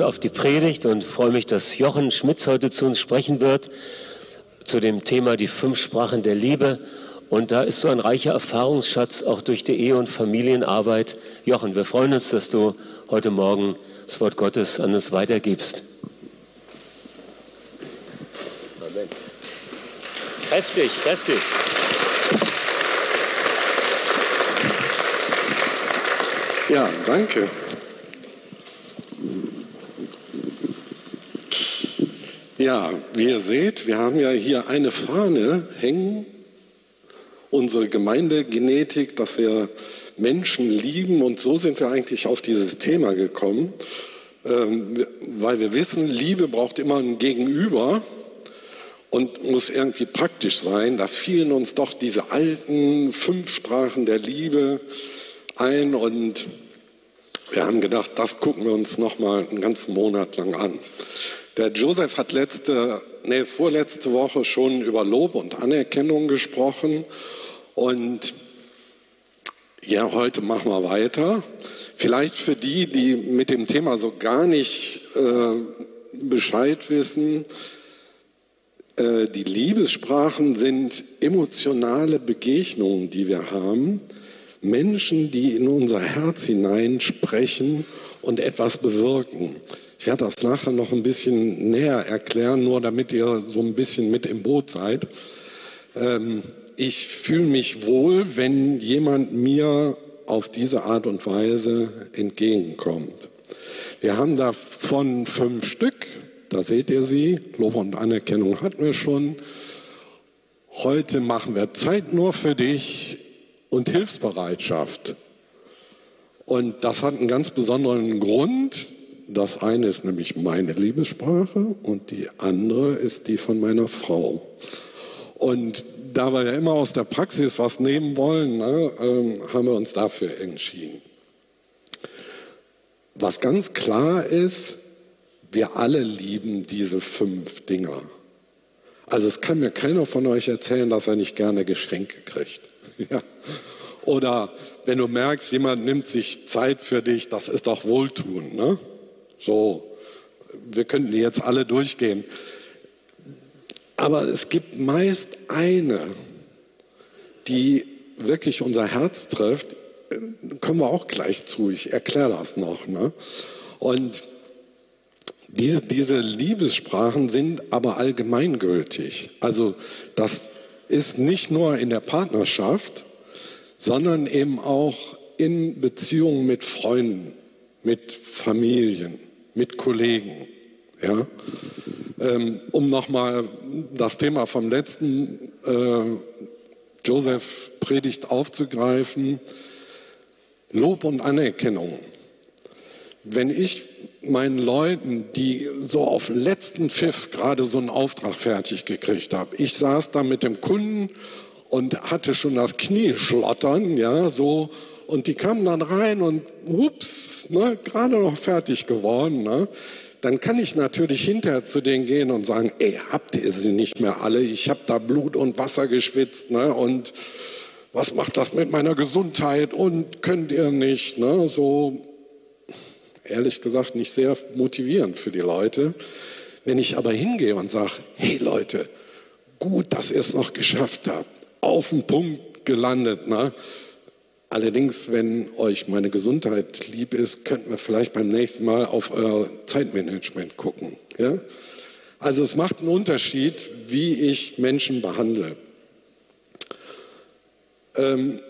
auf die Predigt und freue mich, dass Jochen Schmitz heute zu uns sprechen wird zu dem Thema die fünf Sprachen der Liebe. Und da ist so ein reicher Erfahrungsschatz auch durch die Ehe- und Familienarbeit. Jochen, wir freuen uns, dass du heute Morgen das Wort Gottes an uns weitergibst. Amen. Kräftig, kräftig. Ja, danke. Ja, wie ihr seht, wir haben ja hier eine Fahne hängen, unsere Gemeindegenetik, dass wir Menschen lieben und so sind wir eigentlich auf dieses Thema gekommen, ähm, weil wir wissen, Liebe braucht immer ein Gegenüber und muss irgendwie praktisch sein. Da fielen uns doch diese alten fünf Sprachen der Liebe ein und wir haben gedacht, das gucken wir uns noch mal einen ganzen Monat lang an. Der Joseph hat letzte, nee, vorletzte Woche schon über Lob und Anerkennung gesprochen. Und ja, heute machen wir weiter. Vielleicht für die, die mit dem Thema so gar nicht äh, Bescheid wissen, äh, die Liebessprachen sind emotionale Begegnungen, die wir haben. Menschen, die in unser Herz hinein sprechen und etwas bewirken. Ich werde das nachher noch ein bisschen näher erklären, nur damit ihr so ein bisschen mit im Boot seid. Ähm, ich fühle mich wohl, wenn jemand mir auf diese Art und Weise entgegenkommt. Wir haben davon fünf Stück, da seht ihr sie, Lob und Anerkennung hatten wir schon. Heute machen wir Zeit nur für dich und Hilfsbereitschaft. Und das hat einen ganz besonderen Grund. Das eine ist nämlich meine Liebessprache und die andere ist die von meiner Frau. Und da wir ja immer aus der Praxis was nehmen wollen, ne, äh, haben wir uns dafür entschieden. Was ganz klar ist, wir alle lieben diese fünf Dinger. Also es kann mir keiner von euch erzählen, dass er nicht gerne Geschenke kriegt. Ja. Oder wenn du merkst, jemand nimmt sich Zeit für dich, das ist doch Wohltun. Ne? So, wir könnten die jetzt alle durchgehen. Aber es gibt meist eine, die wirklich unser Herz trifft. Kommen wir auch gleich zu. Ich erkläre das noch. Ne? Und diese, diese Liebessprachen sind aber allgemeingültig. Also das ist nicht nur in der Partnerschaft, sondern eben auch in Beziehungen mit Freunden, mit Familien mit Kollegen. Ja? Ähm, um nochmal das Thema vom letzten äh, Joseph Predigt aufzugreifen, Lob und Anerkennung. Wenn ich meinen Leuten, die so auf letzten Pfiff gerade so einen Auftrag fertig gekriegt habe, ich saß da mit dem Kunden und hatte schon das Knie schlottern, ja, so und die kamen dann rein und ups, ne, gerade noch fertig geworden. Ne? Dann kann ich natürlich hinterher zu denen gehen und sagen, ey, habt ihr sie nicht mehr alle? Ich habe da Blut und Wasser geschwitzt. Ne? Und was macht das mit meiner Gesundheit? Und könnt ihr nicht? Ne? So, ehrlich gesagt, nicht sehr motivierend für die Leute. Wenn ich aber hingehe und sage, hey Leute, gut, dass ihr es noch geschafft habt, auf den Punkt gelandet, ne? Allerdings, wenn euch meine Gesundheit lieb ist, könnten wir vielleicht beim nächsten Mal auf euer Zeitmanagement gucken. Ja? Also es macht einen Unterschied, wie ich Menschen behandle. Ähm,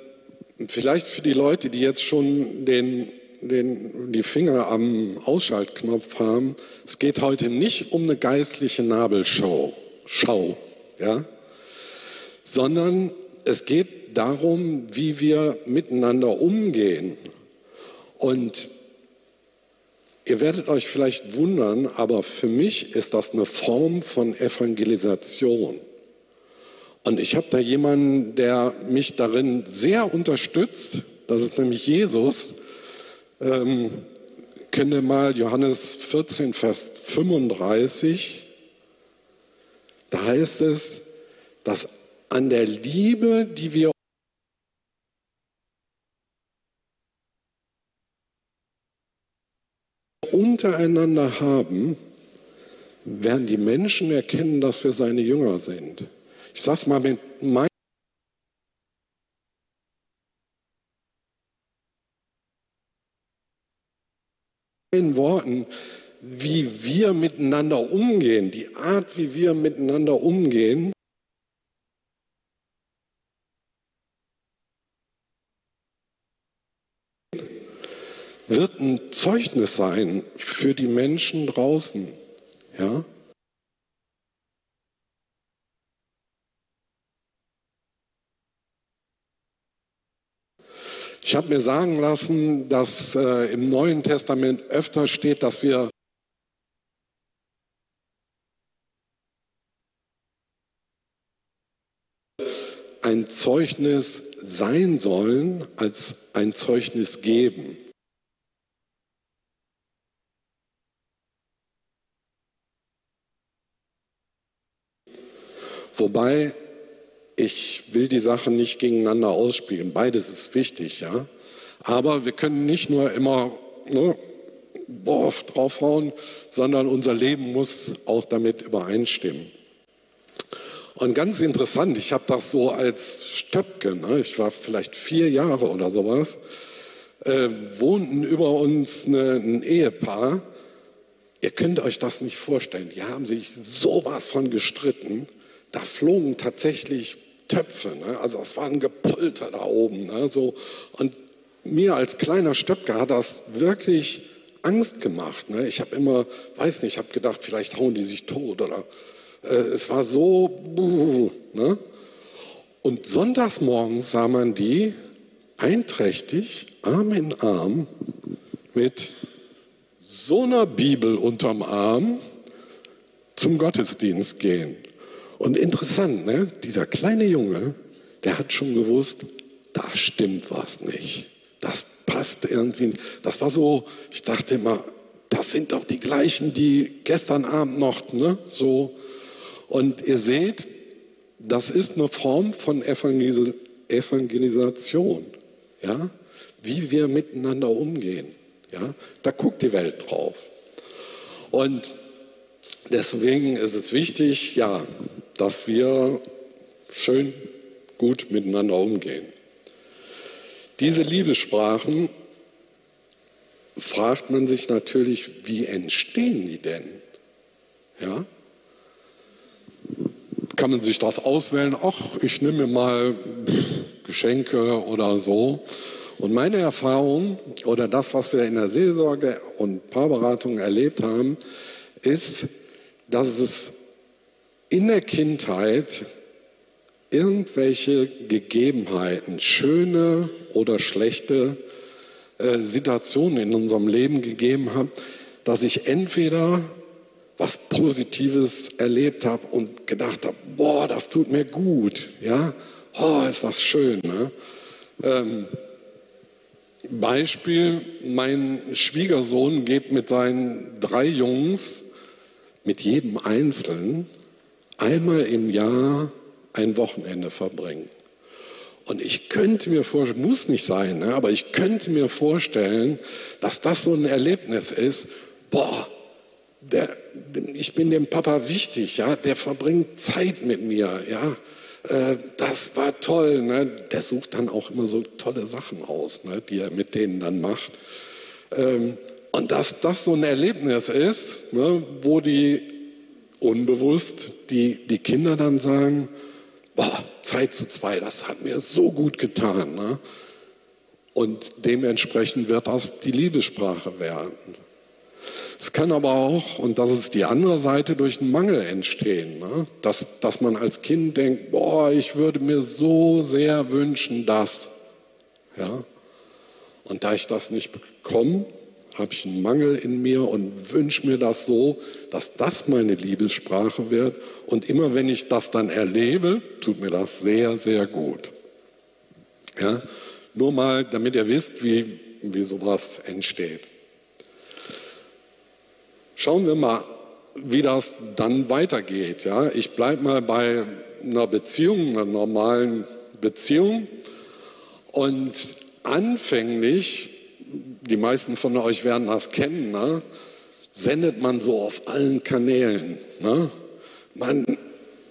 vielleicht für die Leute, die jetzt schon den, den, die Finger am Ausschaltknopf haben, es geht heute nicht um eine geistliche Nabelschau, Schau, ja? Sondern es geht darum, wie wir miteinander umgehen. Und ihr werdet euch vielleicht wundern, aber für mich ist das eine Form von Evangelisation. Und ich habe da jemanden, der mich darin sehr unterstützt. Das ist nämlich Jesus. Ähm, könnt mal Johannes 14, Vers 35. Da heißt es, dass an der Liebe, die wir untereinander haben, werden die Menschen erkennen, dass wir seine Jünger sind. Ich sage es mal mit meinen Worten, wie wir miteinander umgehen, die Art, wie wir miteinander umgehen, wird ein Zeugnis sein für die Menschen draußen. Ja? Ich habe mir sagen lassen, dass äh, im Neuen Testament öfter steht, dass wir ein Zeugnis sein sollen, als ein Zeugnis geben. Wobei ich will die Sachen nicht gegeneinander ausspielen. Beides ist wichtig, ja. Aber wir können nicht nur immer ne, boah, draufhauen, sondern unser Leben muss auch damit übereinstimmen. Und ganz interessant, ich habe das so als Stöpke, ne, ich war vielleicht vier Jahre oder sowas, äh, wohnten über uns eine, ein Ehepaar. Ihr könnt euch das nicht vorstellen. Die haben sich sowas von gestritten da flogen tatsächlich Töpfe. Ne? Also es war ein Gepolter da oben. Ne? So, und mir als kleiner Stöpke hat das wirklich Angst gemacht. Ne? Ich habe immer, weiß nicht, ich habe gedacht, vielleicht hauen die sich tot oder äh, es war so. Ne? Und sonntags morgens sah man die einträchtig, Arm in Arm, mit so einer Bibel unterm Arm zum Gottesdienst gehen. Und interessant, ne? dieser kleine Junge, der hat schon gewusst, da stimmt was nicht. Das passt irgendwie. Das war so, ich dachte immer, das sind doch die gleichen, die gestern Abend noch, ne? So. Und ihr seht, das ist eine Form von Evangelis Evangelisation, ja? Wie wir miteinander umgehen, ja? Da guckt die Welt drauf. Und deswegen ist es wichtig, ja, dass wir schön gut miteinander umgehen. Diese Liebessprachen fragt man sich natürlich, wie entstehen die denn? Ja? Kann man sich das auswählen? Ach, ich nehme mir mal Geschenke oder so. Und meine Erfahrung oder das, was wir in der Seelsorge und Paarberatung erlebt haben, ist, dass es in der Kindheit irgendwelche Gegebenheiten, schöne oder schlechte äh, Situationen in unserem Leben gegeben hat, dass ich entweder was Positives erlebt habe und gedacht habe, boah, das tut mir gut, ja, oh, ist das schön. Ne? Ähm, Beispiel, mein Schwiegersohn geht mit seinen drei Jungs, mit jedem Einzelnen, einmal im Jahr ein Wochenende verbringen. Und ich könnte mir vorstellen, muss nicht sein, ne, aber ich könnte mir vorstellen, dass das so ein Erlebnis ist, boah, der, ich bin dem Papa wichtig, ja, der verbringt Zeit mit mir, ja, äh, das war toll, ne? der sucht dann auch immer so tolle Sachen aus, ne, die er mit denen dann macht. Ähm, und dass das so ein Erlebnis ist, ne, wo die unbewusst die, die Kinder dann sagen, boah, Zeit zu zwei, das hat mir so gut getan. Ne? Und dementsprechend wird das die Liebessprache werden. Es kann aber auch, und das ist die andere Seite, durch einen Mangel entstehen. Ne? Dass, dass man als Kind denkt, boah, ich würde mir so sehr wünschen, dass. Ja? Und da ich das nicht bekomme, habe ich einen Mangel in mir und wünsche mir das so, dass das meine Liebessprache wird. Und immer wenn ich das dann erlebe, tut mir das sehr, sehr gut. Ja? Nur mal, damit ihr wisst, wie, wie sowas entsteht. Schauen wir mal, wie das dann weitergeht. Ja? Ich bleibe mal bei einer Beziehung, einer normalen Beziehung. Und anfänglich die meisten von euch werden das kennen, ne? sendet man so auf allen Kanälen. Ne? Man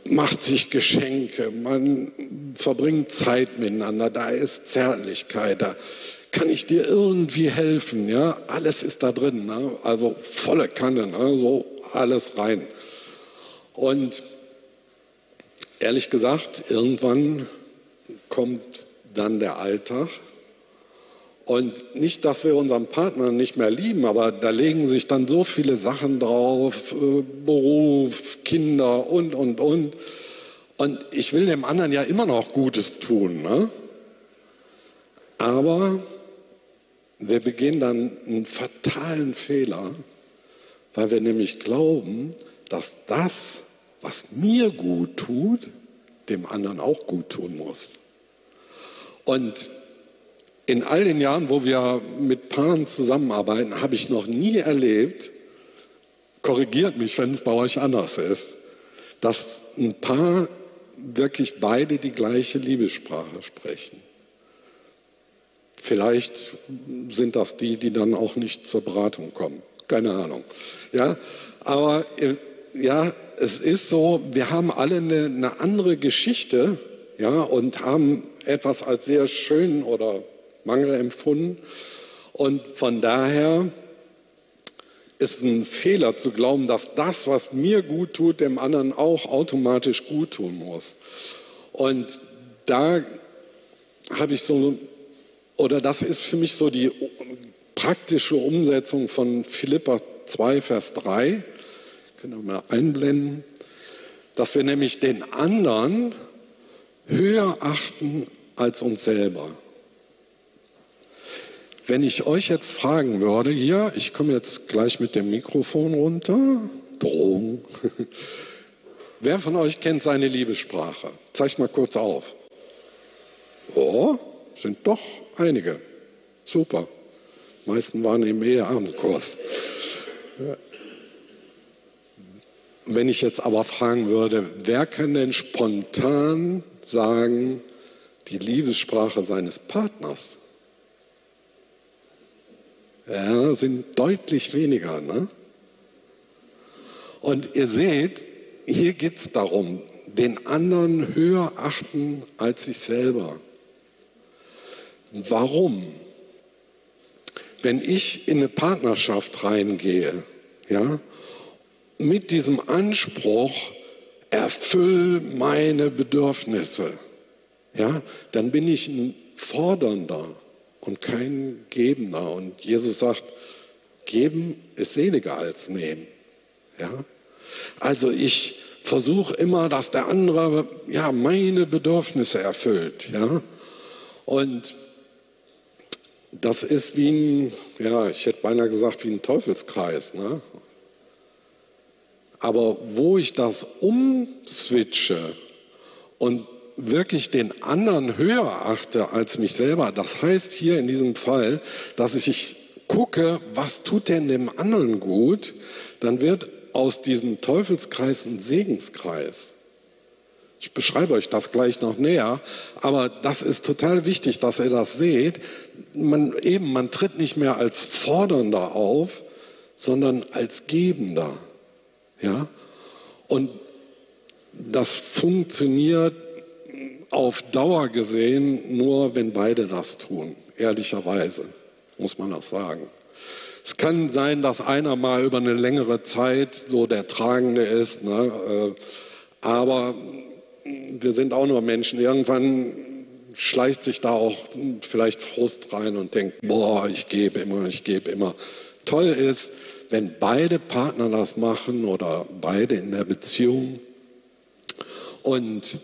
macht sich Geschenke, man verbringt Zeit miteinander, da ist Zärtlichkeit, da kann ich dir irgendwie helfen, ja, alles ist da drin, ne? also volle Kanne, ne? so alles rein. Und ehrlich gesagt, irgendwann kommt dann der Alltag und nicht, dass wir unseren Partner nicht mehr lieben, aber da legen sich dann so viele Sachen drauf, äh, Beruf, Kinder und, und, und. Und ich will dem anderen ja immer noch Gutes tun. Ne? Aber wir begehen dann einen fatalen Fehler, weil wir nämlich glauben, dass das, was mir gut tut, dem anderen auch gut tun muss. Und in all den Jahren, wo wir mit Paaren zusammenarbeiten, habe ich noch nie erlebt, korrigiert mich, wenn es bei euch anders ist, dass ein Paar wirklich beide die gleiche Liebessprache sprechen. Vielleicht sind das die, die dann auch nicht zur Beratung kommen. Keine Ahnung. Ja, aber ja, es ist so, wir haben alle eine, eine andere Geschichte, ja, und haben etwas als sehr schön oder Mangel empfunden. Und von daher ist ein Fehler zu glauben, dass das, was mir gut tut, dem anderen auch automatisch gut tun muss. Und da habe ich so, oder das ist für mich so die praktische Umsetzung von Philippa 2, Vers 3. Können wir mal einblenden. Dass wir nämlich den anderen höher achten als uns selber. Wenn ich euch jetzt fragen würde, hier, ich komme jetzt gleich mit dem Mikrofon runter, Drohung. Wer von euch kennt seine Liebessprache? Zeigt mal kurz auf. Oh, sind doch einige. Super. Meisten waren im Eheabendkurs. Wenn ich jetzt aber fragen würde, wer kann denn spontan sagen, die Liebessprache seines Partners? Ja, sind deutlich weniger. Ne? Und ihr seht, hier geht es darum, den anderen höher achten als sich selber. Warum? Wenn ich in eine Partnerschaft reingehe, ja, mit diesem Anspruch, erfüll meine Bedürfnisse, ja, dann bin ich ein Fordernder und kein Gebender. Und Jesus sagt, geben ist seliger als nehmen. Ja? Also ich versuche immer, dass der andere ja, meine Bedürfnisse erfüllt. Ja? Und das ist wie ein, ja, ich hätte beinahe gesagt, wie ein Teufelskreis. Ne? Aber wo ich das umswitche und wirklich den anderen höher achte als mich selber, das heißt hier in diesem Fall, dass ich gucke, was tut denn dem anderen gut, dann wird aus diesem Teufelskreis ein Segenskreis. Ich beschreibe euch das gleich noch näher, aber das ist total wichtig, dass ihr das seht. Man, eben, man tritt nicht mehr als Fordernder auf, sondern als Gebender. Ja? Und das funktioniert auf Dauer gesehen nur, wenn beide das tun, ehrlicherweise, muss man das sagen. Es kann sein, dass einer mal über eine längere Zeit so der Tragende ist, ne? Äh, aber wir sind auch nur Menschen. Irgendwann schleicht sich da auch vielleicht Frust rein und denkt, boah, ich gebe immer, ich gebe immer. Toll ist, wenn beide Partner das machen oder beide in der Beziehung und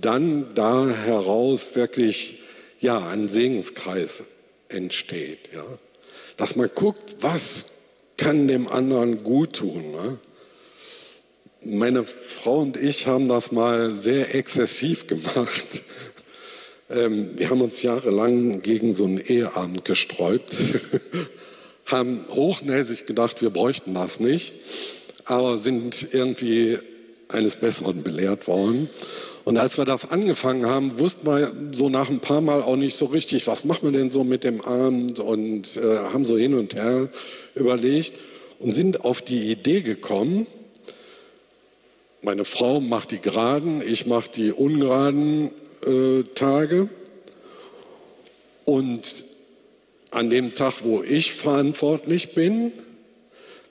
dann da heraus wirklich ja, ein Segenskreis entsteht. Ja? Dass man guckt, was kann dem anderen gut tun. Ne? Meine Frau und ich haben das mal sehr exzessiv gemacht. Ähm, wir haben uns jahrelang gegen so einen Eheabend gesträubt, haben hochnäsig gedacht, wir bräuchten das nicht, aber sind irgendwie eines Besseren belehrt worden. Und als wir das angefangen haben, wussten wir so nach ein paar Mal auch nicht so richtig, was machen wir denn so mit dem Abend und äh, haben so hin und her überlegt und sind auf die Idee gekommen, meine Frau macht die geraden, ich mache die ungeraden äh, Tage. Und an dem Tag, wo ich verantwortlich bin,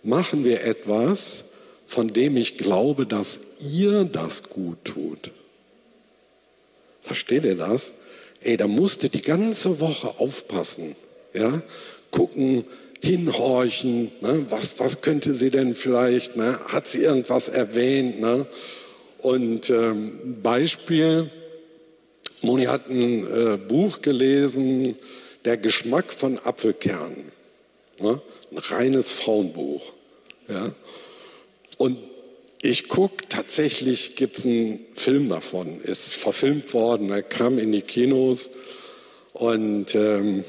machen wir etwas, von dem ich glaube, dass ihr das gut tut. Versteht ihr das? Ey, da musst du die ganze Woche aufpassen. Ja? Gucken, hinhorchen. Ne? Was, was könnte sie denn vielleicht? Ne? Hat sie irgendwas erwähnt? Ne? Und ähm, Beispiel, Moni hat ein äh, Buch gelesen, Der Geschmack von Apfelkernen. Ne? Ein reines Frauenbuch. Ja? Und ich gucke, tatsächlich gibt es einen Film davon, ist verfilmt worden, er kam in die Kinos und ähm,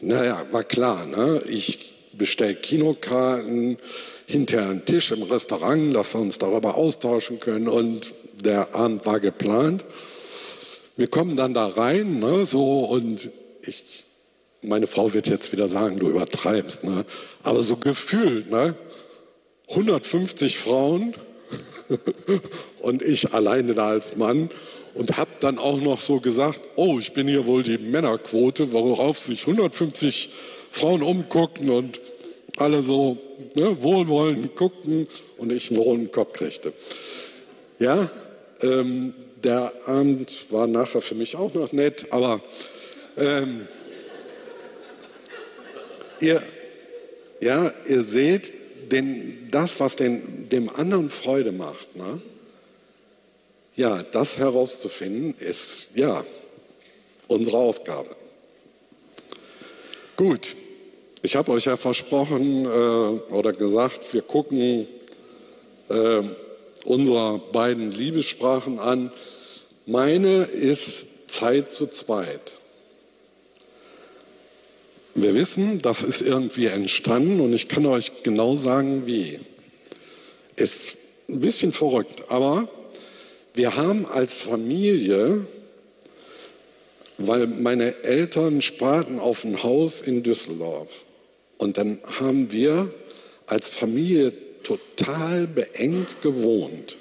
naja, war klar, ne? ich bestelle Kinokarten, hinterher einen Tisch im Restaurant, dass wir uns darüber austauschen können und der Abend war geplant. Wir kommen dann da rein, ne, so und ich, meine Frau wird jetzt wieder sagen, du übertreibst, ne, aber so gefühlt, ne, 150 Frauen, und ich alleine da als Mann und habe dann auch noch so gesagt, oh, ich bin hier wohl die Männerquote, worauf sich 150 Frauen umguckten und alle so ne, wohlwollend guckten und ich einen roten Kopf kriegte. Ja, ähm, der Abend war nachher für mich auch noch nett, aber ähm, ihr, ja, ihr seht, den, das, was den, dem anderen Freude macht, ne? ja, das herauszufinden, ist ja unsere Aufgabe. Gut, ich habe euch ja versprochen äh, oder gesagt, wir gucken äh, unsere beiden Liebessprachen an. Meine ist Zeit zu zweit. Wir wissen, das ist irgendwie entstanden und ich kann euch genau sagen, wie. Ist ein bisschen verrückt, aber wir haben als Familie, weil meine Eltern sparten auf ein Haus in Düsseldorf und dann haben wir als Familie total beengt gewohnt.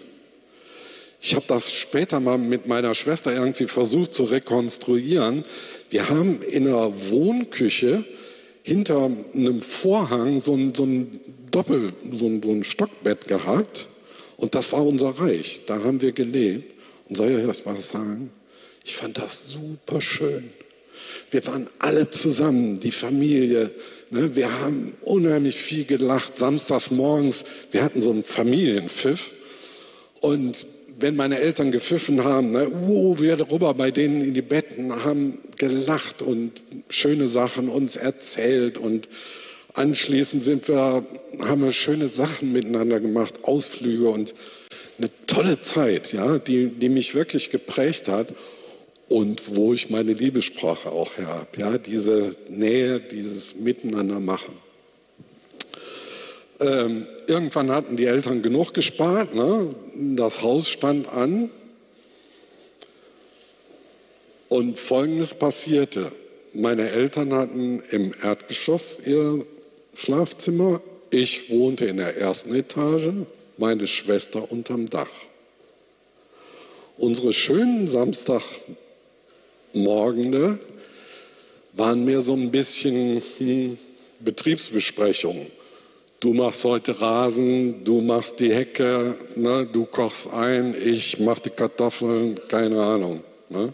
Ich habe das später mal mit meiner Schwester irgendwie versucht zu rekonstruieren. Wir haben in der Wohnküche hinter einem Vorhang so ein, so ein Doppel, so ein, so ein Stockbett gehabt und das war unser Reich. Da haben wir gelebt. Und soll ich euch was sagen? Ich fand das super schön. Wir waren alle zusammen, die Familie. Ne? Wir haben unheimlich viel gelacht. Samstags morgens, wir hatten so einen Familienpfiff. Und wenn meine Eltern gepfiffen haben, ne, uh, wir rüber bei denen in die Betten, haben gelacht und schöne Sachen uns erzählt und anschließend sind wir, haben wir schöne Sachen miteinander gemacht, Ausflüge und eine tolle Zeit, ja, die, die mich wirklich geprägt hat und wo ich meine Liebessprache auch her habe, ja, diese Nähe, dieses Miteinander machen. Ähm, irgendwann hatten die Eltern genug gespart, ne? das Haus stand an und Folgendes passierte. Meine Eltern hatten im Erdgeschoss ihr Schlafzimmer, ich wohnte in der ersten Etage, meine Schwester unterm Dach. Unsere schönen Samstagmorgende waren mir so ein bisschen hm, Betriebsbesprechungen du machst heute Rasen, du machst die Hecke, ne, du kochst ein, ich mach die Kartoffeln, keine Ahnung. Ne?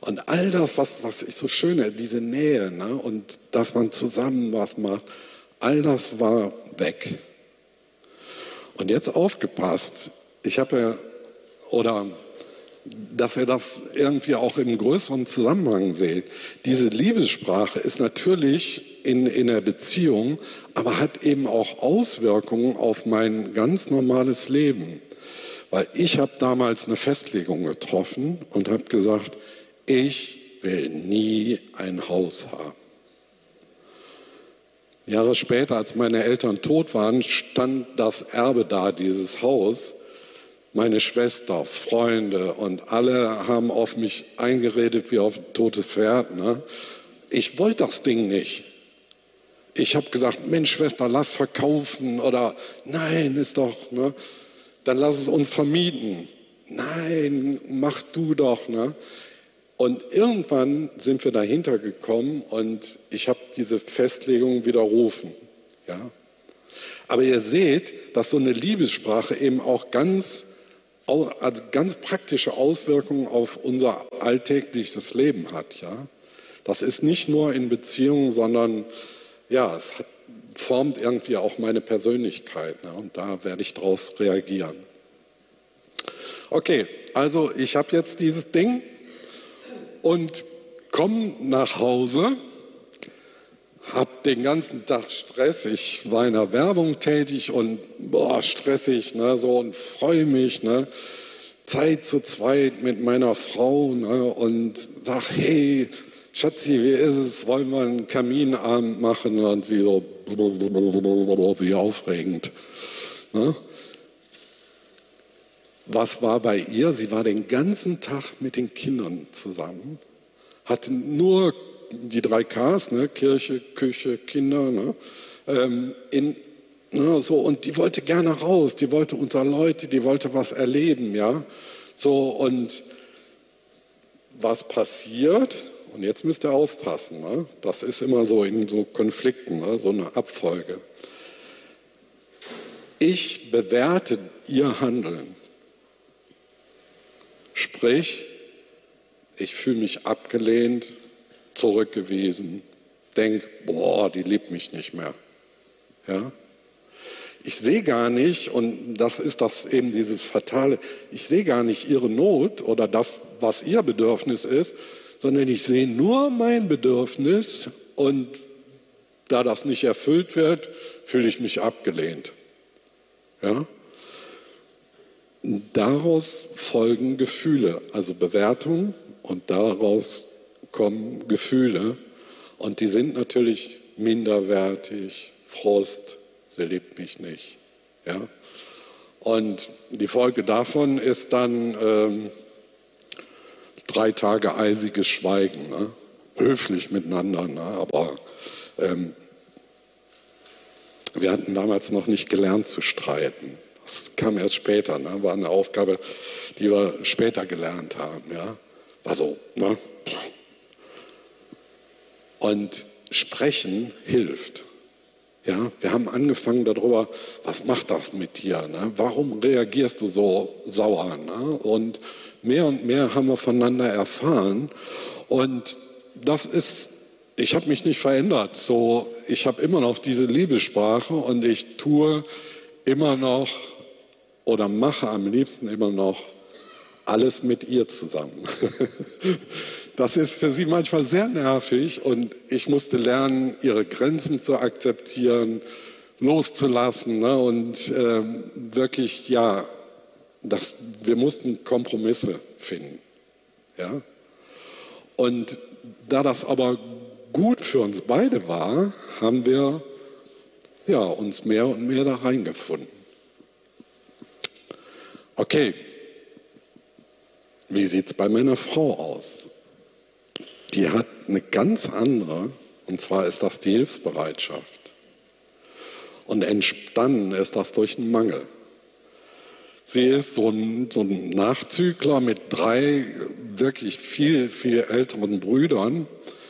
Und all das, was, was ich so schöne, diese Nähe ne, und dass man zusammen was macht, all das war weg. Und jetzt aufgepasst, ich habe ja, oder dass ihr das irgendwie auch im größeren Zusammenhang seht. Diese Liebessprache ist natürlich in, in der Beziehung, aber hat eben auch Auswirkungen auf mein ganz normales Leben. Weil ich habe damals eine Festlegung getroffen und habe gesagt, ich will nie ein Haus haben. Jahre später, als meine Eltern tot waren, stand das Erbe da, dieses Haus meine Schwester, Freunde und alle haben auf mich eingeredet wie auf ein totes Pferd. Ne? Ich wollte das Ding nicht. Ich habe gesagt, Mensch, Schwester, lass verkaufen oder nein, ist doch, ne? dann lass es uns vermieten. Nein, mach du doch. Ne? Und irgendwann sind wir dahinter gekommen und ich habe diese Festlegung widerrufen. Ja? Aber ihr seht, dass so eine Liebessprache eben auch ganz, ganz praktische Auswirkungen auf unser alltägliches Leben hat. Ja? Das ist nicht nur in Beziehungen, sondern ja, es hat, formt irgendwie auch meine Persönlichkeit. Ne? Und da werde ich daraus reagieren. Okay, also ich habe jetzt dieses Ding und komme nach Hause habe den ganzen Tag Stress. Ich war in der Werbung tätig und boah, stressig, ne, so und freue mich, ne, Zeit zu zweit mit meiner Frau ne, und sag, hey, Schatzi, wie ist es? Wollen wir einen Kaminabend machen? Und sie so, wie aufregend. Ne? Was war bei ihr? Sie war den ganzen Tag mit den Kindern zusammen, hatte nur die drei Ks, ne, Kirche, Küche, Kinder, ne, ähm, in, ne, so, und die wollte gerne raus, die wollte unter Leute, die wollte was erleben, ja, so, und was passiert, und jetzt müsst ihr aufpassen, ne, das ist immer so in so Konflikten, ne, so eine Abfolge. Ich bewerte ihr Handeln. Sprich, ich fühle mich abgelehnt, zurückgewiesen, denk, boah, die liebt mich nicht mehr. Ja? Ich sehe gar nicht, und das ist das eben dieses Fatale, ich sehe gar nicht ihre Not oder das, was ihr Bedürfnis ist, sondern ich sehe nur mein Bedürfnis und da das nicht erfüllt wird, fühle ich mich abgelehnt. Ja? Daraus folgen Gefühle, also Bewertung und daraus kommen Gefühle und die sind natürlich minderwertig, Frust, sie liebt mich nicht. Ja? Und die Folge davon ist dann ähm, drei Tage eisiges Schweigen, ne? höflich miteinander, ne? aber ähm, wir hatten damals noch nicht gelernt zu streiten. Das kam erst später, ne? war eine Aufgabe, die wir später gelernt haben. Ja? War so, ne? Und sprechen hilft. Ja, wir haben angefangen darüber, was macht das mit dir? Ne? Warum reagierst du so sauer? Ne? Und mehr und mehr haben wir voneinander erfahren. Und das ist, ich habe mich nicht verändert. So, ich habe immer noch diese Liebessprache und ich tue immer noch oder mache am liebsten immer noch alles mit ihr zusammen. Das ist für sie manchmal sehr nervig und ich musste lernen, ihre Grenzen zu akzeptieren, loszulassen ne? und äh, wirklich, ja, das, wir mussten Kompromisse finden. Ja? Und da das aber gut für uns beide war, haben wir ja, uns mehr und mehr da reingefunden. Okay, wie sieht es bei meiner Frau aus? Die hat eine ganz andere, und zwar ist das die Hilfsbereitschaft. Und entstanden ist das durch einen Mangel. Sie ist so ein, so ein Nachzügler mit drei wirklich viel, viel älteren Brüdern.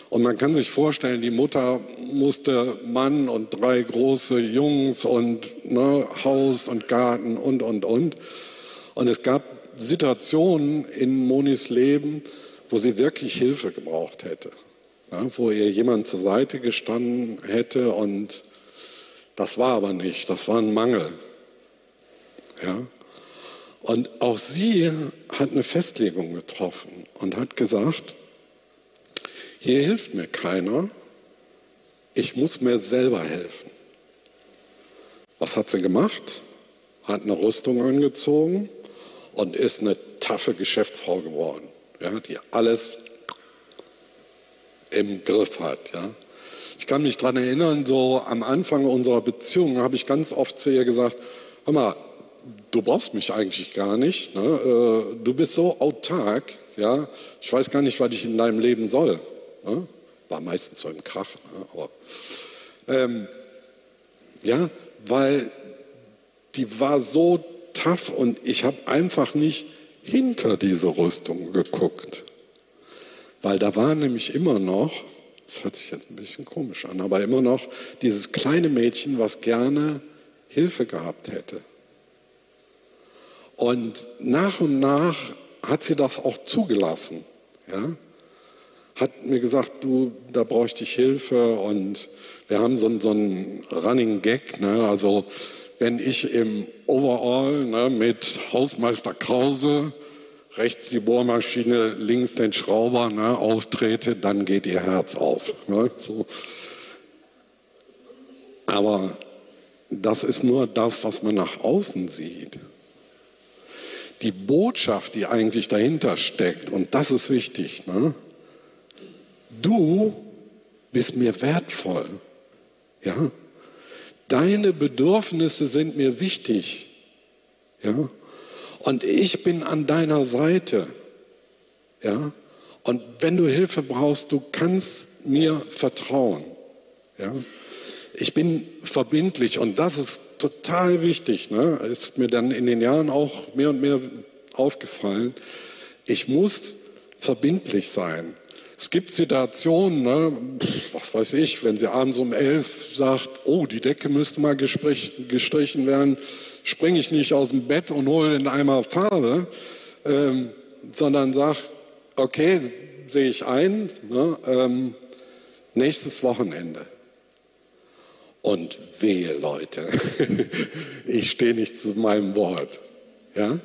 Und man kann sich vorstellen, die Mutter musste Mann und drei große Jungs und ne, Haus und Garten und, und, und. Und es gab Situationen in Monis Leben, wo sie wirklich Hilfe gebraucht hätte, ja, wo ihr jemand zur Seite gestanden hätte und das war aber nicht, das war ein Mangel. Ja. Und auch sie hat eine Festlegung getroffen und hat gesagt, hier hilft mir keiner, ich muss mir selber helfen. Was hat sie gemacht? Hat eine Rüstung angezogen und ist eine taffe Geschäftsfrau geworden ja, die alles im Griff hat. Ja. Ich kann mich daran erinnern, so am Anfang unserer Beziehung habe ich ganz oft zu ihr gesagt, hör mal, du brauchst mich eigentlich gar nicht. Ne? Äh, du bist so autark, ja. Ich weiß gar nicht, was ich in deinem Leben soll. Ne? War meistens so im Krach, ne? aber ähm, ja, weil die war so tough und ich habe einfach nicht hinter diese Rüstung geguckt. Weil da war nämlich immer noch, das hört sich jetzt ein bisschen komisch an, aber immer noch dieses kleine Mädchen, was gerne Hilfe gehabt hätte. Und nach und nach hat sie das auch zugelassen. Ja? Hat mir gesagt, du, da brauche ich Hilfe. Und wir haben so, so einen Running Gag. Ne? Also wenn ich im Overall ne, mit Hausmeister Krause rechts die Bohrmaschine, links den Schrauber ne, auftrete, dann geht ihr Herz auf. Ne? So. Aber das ist nur das, was man nach außen sieht. Die Botschaft, die eigentlich dahinter steckt, und das ist wichtig, ne? du bist mir wertvoll. Ja? Deine Bedürfnisse sind mir wichtig. Ja? Und ich bin an deiner Seite. Ja? Und wenn du Hilfe brauchst, du kannst mir vertrauen. Ja? Ich bin verbindlich und das ist total wichtig. Ne? Ist mir dann in den Jahren auch mehr und mehr aufgefallen. Ich muss verbindlich sein. Es gibt Situationen, ne, was weiß ich, wenn sie abends um elf sagt, oh, die Decke müsste mal gestrichen werden, springe ich nicht aus dem Bett und hole den Eimer Farbe, ähm, sondern sage, okay, sehe ich ein, ne, ähm, nächstes Wochenende. Und wehe, Leute, ich stehe nicht zu meinem Wort. Ja?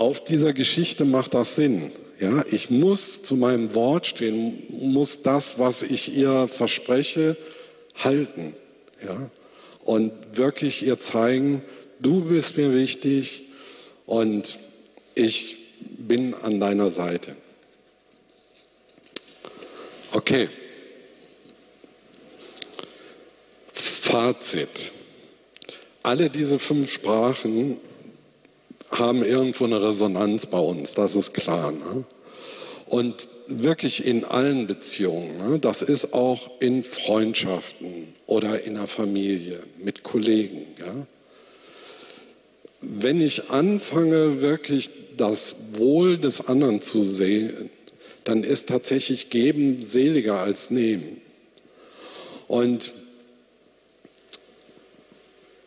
Auf dieser Geschichte macht das Sinn. Ja, ich muss zu meinem Wort stehen, muss das, was ich ihr verspreche, halten. Ja? Und wirklich ihr zeigen, du bist mir wichtig und ich bin an deiner Seite. Okay. Fazit. Alle diese fünf Sprachen haben irgendwo eine Resonanz bei uns, das ist klar. Ne? Und wirklich in allen Beziehungen. Ne? Das ist auch in Freundschaften oder in der Familie, mit Kollegen. Ja? Wenn ich anfange, wirklich das Wohl des anderen zu sehen, dann ist tatsächlich Geben seliger als Nehmen. Und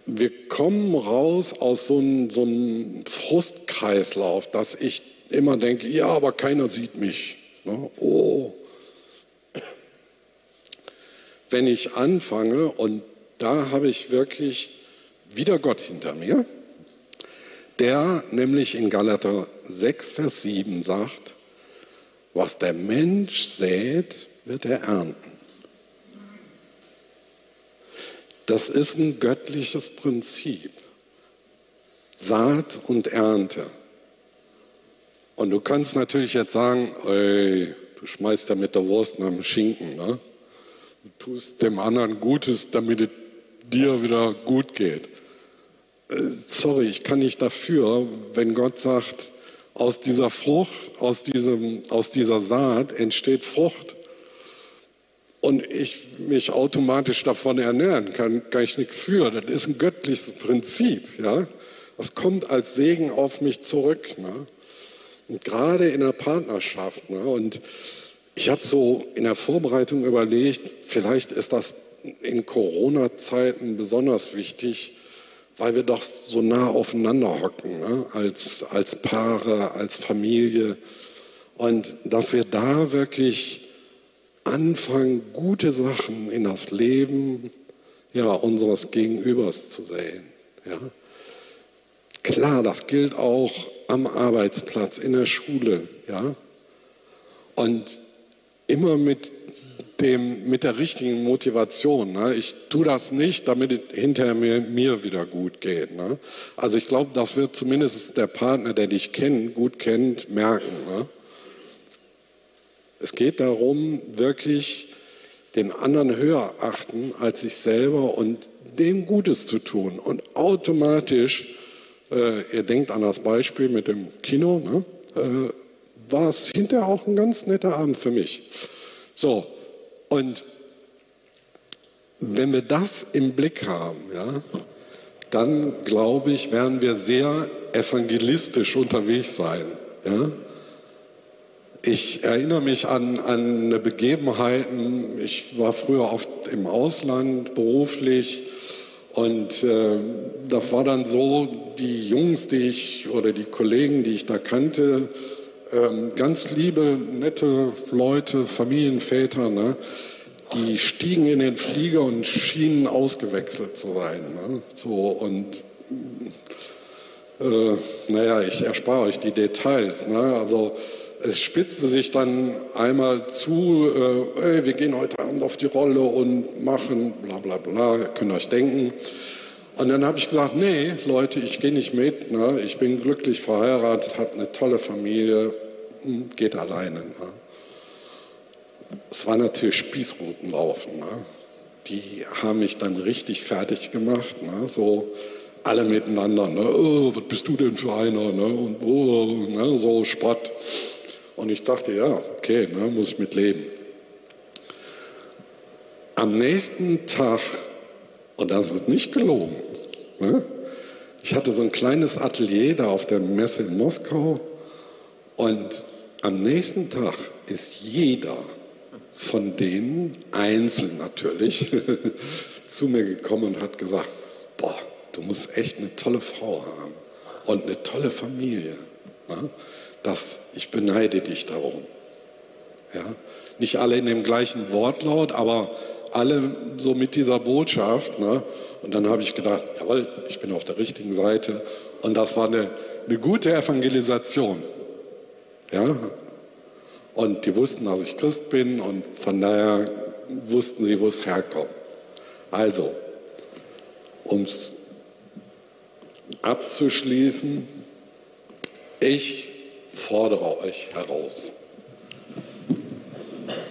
wir kommen raus aus so einem, so einem Frustkreislauf, dass ich immer denke, ja, aber keiner sieht mich. Ne? Oh. Wenn ich anfange, und da habe ich wirklich wieder Gott hinter mir, der nämlich in Galater 6, Vers 7 sagt, was der Mensch sät, wird er ernten. Das ist ein göttliches Prinzip. Saat und Ernte. Und du kannst natürlich jetzt sagen, ey, du schmeißt ja mit der Wurst nach dem Schinken. Ne? Du tust dem anderen Gutes, damit es dir wieder gut geht. Äh, sorry, ich kann nicht dafür, wenn Gott sagt, aus dieser Frucht, aus, diesem, aus dieser Saat entsteht Frucht und ich mich automatisch davon ernähren kann, kann ich nichts für. Das ist ein göttliches Prinzip. Ja? Das kommt als Segen auf mich zurück. Ne? Und gerade in der Partnerschaft. Ne? Und ich habe so in der Vorbereitung überlegt, vielleicht ist das in Corona-Zeiten besonders wichtig, weil wir doch so nah aufeinander hocken, ne? als, als Paare, als Familie. Und dass wir da wirklich anfangen, gute Sachen in das Leben ja, unseres Gegenübers zu sehen. Ja. Klar, das gilt auch am Arbeitsplatz, in der Schule. Ja. Und immer mit, dem, mit der richtigen Motivation. Ne? Ich tue das nicht, damit es hinterher mir, mir wieder gut geht. Ne? Also ich glaube, das wird zumindest der Partner, der dich kennt, gut kennt, merken. Ne? Es geht darum, wirklich den anderen höher achten als sich selber und dem Gutes zu tun. Und automatisch, äh, ihr denkt an das Beispiel mit dem Kino, ne? äh, war es hinterher auch ein ganz netter Abend für mich. So, und wenn wir das im Blick haben, ja, dann glaube ich, werden wir sehr evangelistisch unterwegs sein. Ja? Ich erinnere mich an, an eine Begebenheit. Ich war früher oft im Ausland beruflich und äh, das war dann so, die Jungs, die ich oder die Kollegen, die ich da kannte, äh, ganz liebe, nette Leute, Familienväter, ne? die stiegen in den Flieger und schienen ausgewechselt zu sein. Ne? So und äh, naja, ich erspare euch die Details. Ne? Also es spitzte sich dann einmal zu, äh, ey, wir gehen heute Abend auf die Rolle und machen bla bla bla, könnt euch denken. Und dann habe ich gesagt, nee, Leute, ich gehe nicht mit. Ne? Ich bin glücklich verheiratet, habe eine tolle Familie, hm, geht alleine. Ne? Es war natürlich Spießrutenlaufen. Ne? Die haben mich dann richtig fertig gemacht. Ne? So alle miteinander. Ne? Oh, was bist du denn für einer? Ne? Und oh, so Spott. Und ich dachte, ja, okay, ne, muss ich mit leben. Am nächsten Tag, und das ist nicht gelogen, ne, ich hatte so ein kleines Atelier da auf der Messe in Moskau und am nächsten Tag ist jeder von denen, einzeln natürlich, zu mir gekommen und hat gesagt, boah, du musst echt eine tolle Frau haben und eine tolle Familie. Ne? Das, ich beneide dich darum. Ja? Nicht alle in dem gleichen Wortlaut, aber alle so mit dieser Botschaft. Ne? Und dann habe ich gedacht, jawohl, ich bin auf der richtigen Seite. Und das war eine, eine gute Evangelisation. Ja? Und die wussten, dass ich Christ bin und von daher wussten sie, wo es herkommt. Also, um es abzuschließen, ich fordere euch heraus.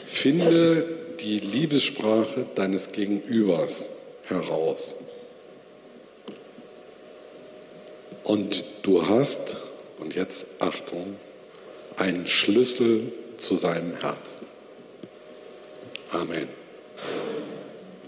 Finde die Liebessprache deines Gegenübers heraus. Und du hast, und jetzt Achtung, einen Schlüssel zu seinem Herzen. Amen.